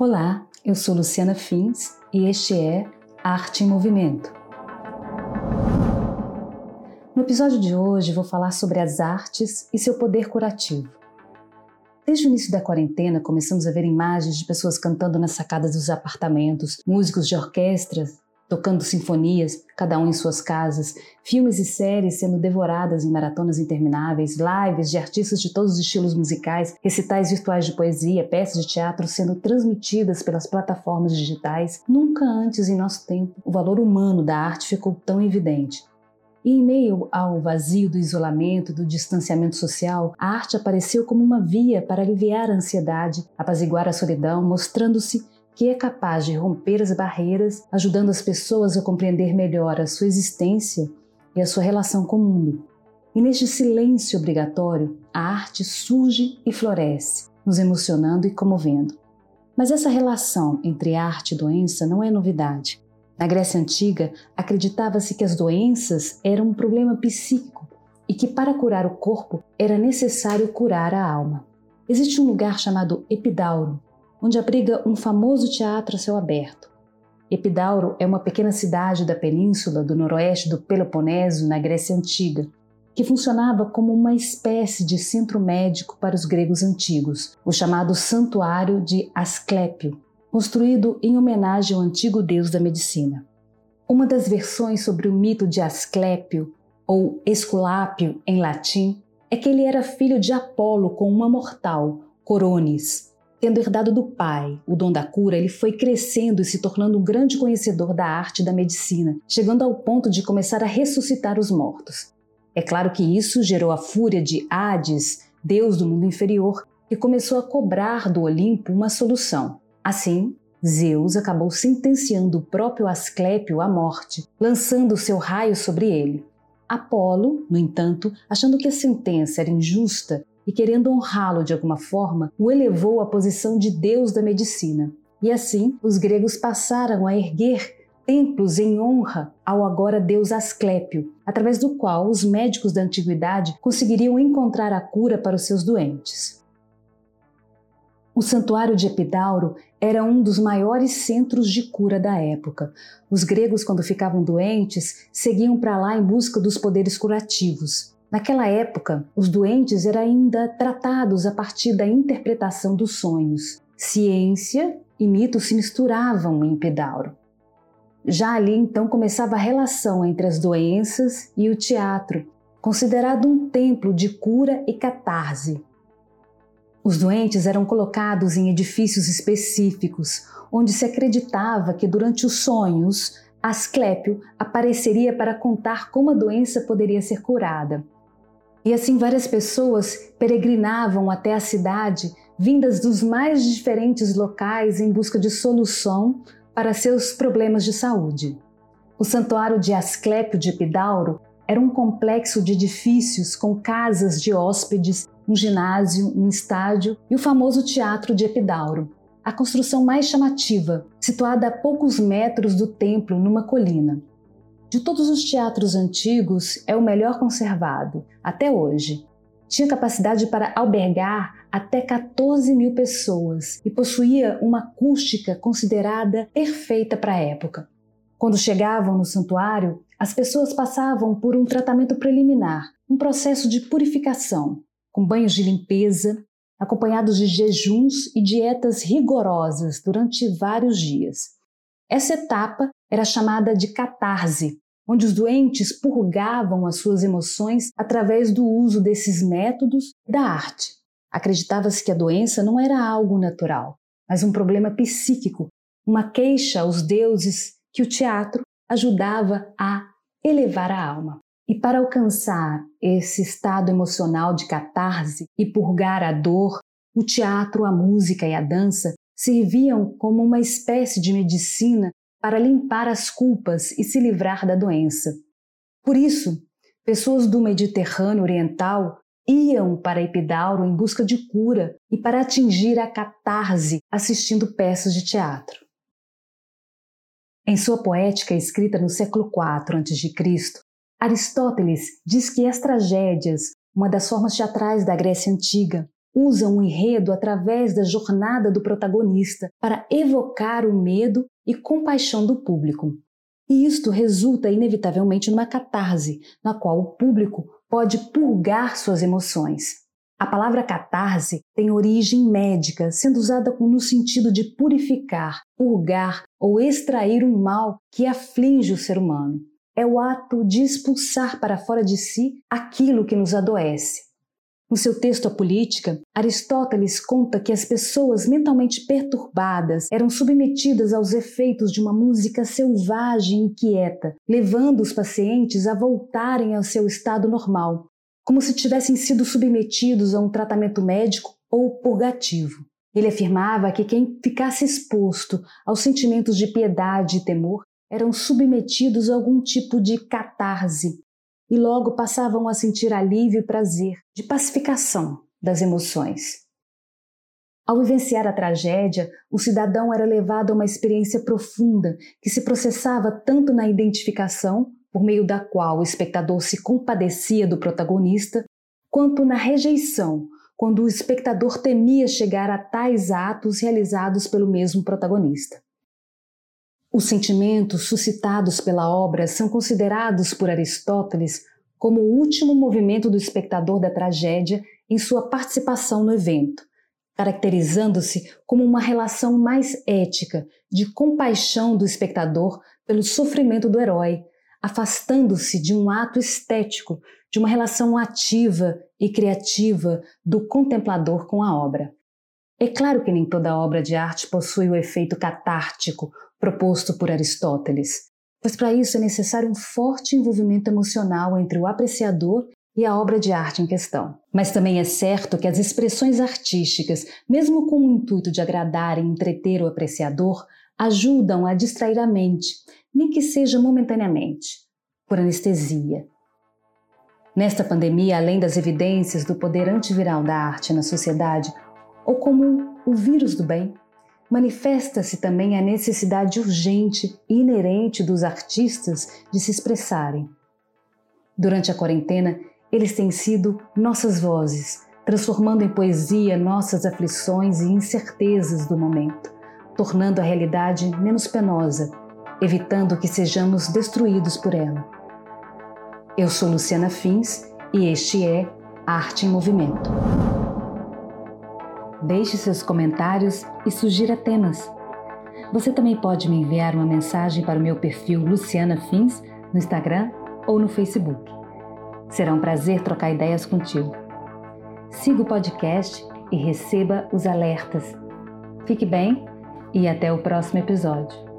Olá, eu sou Luciana Fins e este é Arte em Movimento. No episódio de hoje vou falar sobre as artes e seu poder curativo. Desde o início da quarentena, começamos a ver imagens de pessoas cantando nas sacadas dos apartamentos, músicos de orquestras tocando sinfonias, cada um em suas casas, filmes e séries sendo devoradas em maratonas intermináveis, lives de artistas de todos os estilos musicais, recitais virtuais de poesia, peças de teatro sendo transmitidas pelas plataformas digitais. Nunca antes em nosso tempo o valor humano da arte ficou tão evidente. E em meio ao vazio do isolamento do distanciamento social, a arte apareceu como uma via para aliviar a ansiedade, apaziguar a solidão, mostrando-se que é capaz de romper as barreiras, ajudando as pessoas a compreender melhor a sua existência e a sua relação com o mundo. E neste silêncio obrigatório, a arte surge e floresce, nos emocionando e comovendo. Mas essa relação entre arte e doença não é novidade. Na Grécia Antiga, acreditava-se que as doenças eram um problema psíquico e que para curar o corpo era necessário curar a alma. Existe um lugar chamado Epidauro, onde abriga um famoso teatro a céu aberto. Epidauro é uma pequena cidade da península do noroeste do Peloponeso, na Grécia Antiga, que funcionava como uma espécie de centro médico para os gregos antigos, o chamado Santuário de Asclépio, construído em homenagem ao antigo deus da medicina. Uma das versões sobre o mito de Asclépio, ou Esculápio em latim, é que ele era filho de Apolo com uma mortal, Coronis, Tendo herdado do pai o dom da cura, ele foi crescendo e se tornando um grande conhecedor da arte e da medicina, chegando ao ponto de começar a ressuscitar os mortos. É claro que isso gerou a fúria de Hades, deus do mundo inferior, que começou a cobrar do Olimpo uma solução. Assim, Zeus acabou sentenciando o próprio Asclépio à morte, lançando seu raio sobre ele. Apolo, no entanto, achando que a sentença era injusta, e, querendo honrá-lo de alguma forma, o elevou à posição de deus da medicina. E assim, os gregos passaram a erguer templos em honra ao agora deus Asclépio, através do qual os médicos da antiguidade conseguiriam encontrar a cura para os seus doentes. O santuário de Epidauro era um dos maiores centros de cura da época. Os gregos, quando ficavam doentes, seguiam para lá em busca dos poderes curativos. Naquela época, os doentes eram ainda tratados a partir da interpretação dos sonhos. Ciência e mito se misturavam em Epidauro. Já ali então começava a relação entre as doenças e o teatro, considerado um templo de cura e catarse. Os doentes eram colocados em edifícios específicos, onde se acreditava que durante os sonhos Asclépio apareceria para contar como a doença poderia ser curada. E assim várias pessoas peregrinavam até a cidade, vindas dos mais diferentes locais em busca de solução para seus problemas de saúde. O santuário de Asclépio de Epidauro era um complexo de edifícios com casas de hóspedes, um ginásio, um estádio e o famoso Teatro de Epidauro, a construção mais chamativa, situada a poucos metros do templo numa colina. De todos os teatros antigos, é o melhor conservado, até hoje. Tinha capacidade para albergar até 14 mil pessoas e possuía uma acústica considerada perfeita para a época. Quando chegavam no santuário, as pessoas passavam por um tratamento preliminar, um processo de purificação, com banhos de limpeza, acompanhados de jejuns e dietas rigorosas durante vários dias. Essa etapa era chamada de catarse, onde os doentes purgavam as suas emoções através do uso desses métodos da arte. Acreditava-se que a doença não era algo natural, mas um problema psíquico, uma queixa aos deuses que o teatro ajudava a elevar a alma. E para alcançar esse estado emocional de catarse e purgar a dor, o teatro, a música e a dança serviam como uma espécie de medicina para limpar as culpas e se livrar da doença. Por isso, pessoas do Mediterrâneo Oriental iam para Epidauro em busca de cura e para atingir a catarse assistindo peças de teatro. Em sua poética escrita no século IV a.C., Aristóteles diz que as tragédias, uma das formas teatrais da Grécia Antiga, usam o enredo através da jornada do protagonista para evocar o medo e compaixão do público. E isto resulta inevitavelmente numa catarse, na qual o público pode purgar suas emoções. A palavra catarse tem origem médica, sendo usada no sentido de purificar, purgar ou extrair um mal que aflige o ser humano. É o ato de expulsar para fora de si aquilo que nos adoece. No seu texto A Política, Aristóteles conta que as pessoas mentalmente perturbadas eram submetidas aos efeitos de uma música selvagem e quieta, levando os pacientes a voltarem ao seu estado normal, como se tivessem sido submetidos a um tratamento médico ou purgativo. Ele afirmava que quem ficasse exposto aos sentimentos de piedade e temor eram submetidos a algum tipo de catarse e logo passavam a sentir alívio e prazer, de pacificação das emoções. Ao vivenciar a tragédia, o cidadão era levado a uma experiência profunda que se processava tanto na identificação por meio da qual o espectador se compadecia do protagonista, quanto na rejeição, quando o espectador temia chegar a tais atos realizados pelo mesmo protagonista. Os sentimentos suscitados pela obra são considerados por Aristóteles como o último movimento do espectador da tragédia em sua participação no evento, caracterizando-se como uma relação mais ética de compaixão do espectador pelo sofrimento do herói, afastando-se de um ato estético, de uma relação ativa e criativa do contemplador com a obra. É claro que nem toda obra de arte possui o efeito catártico proposto por Aristóteles, pois para isso é necessário um forte envolvimento emocional entre o apreciador e a obra de arte em questão. Mas também é certo que as expressões artísticas, mesmo com o intuito de agradar e entreter o apreciador, ajudam a distrair a mente nem que seja momentaneamente, por anestesia. Nesta pandemia, além das evidências do poder antiviral da arte na sociedade, ou como o vírus do bem, manifesta-se também a necessidade urgente e inerente dos artistas de se expressarem. Durante a quarentena, eles têm sido nossas vozes, transformando em poesia nossas aflições e incertezas do momento, tornando a realidade menos penosa evitando que sejamos destruídos por ela. Eu sou Luciana Fins e este é Arte em Movimento. Deixe seus comentários e sugira temas. Você também pode me enviar uma mensagem para o meu perfil Luciana Fins no Instagram ou no Facebook. Será um prazer trocar ideias contigo. Siga o podcast e receba os alertas. Fique bem e até o próximo episódio.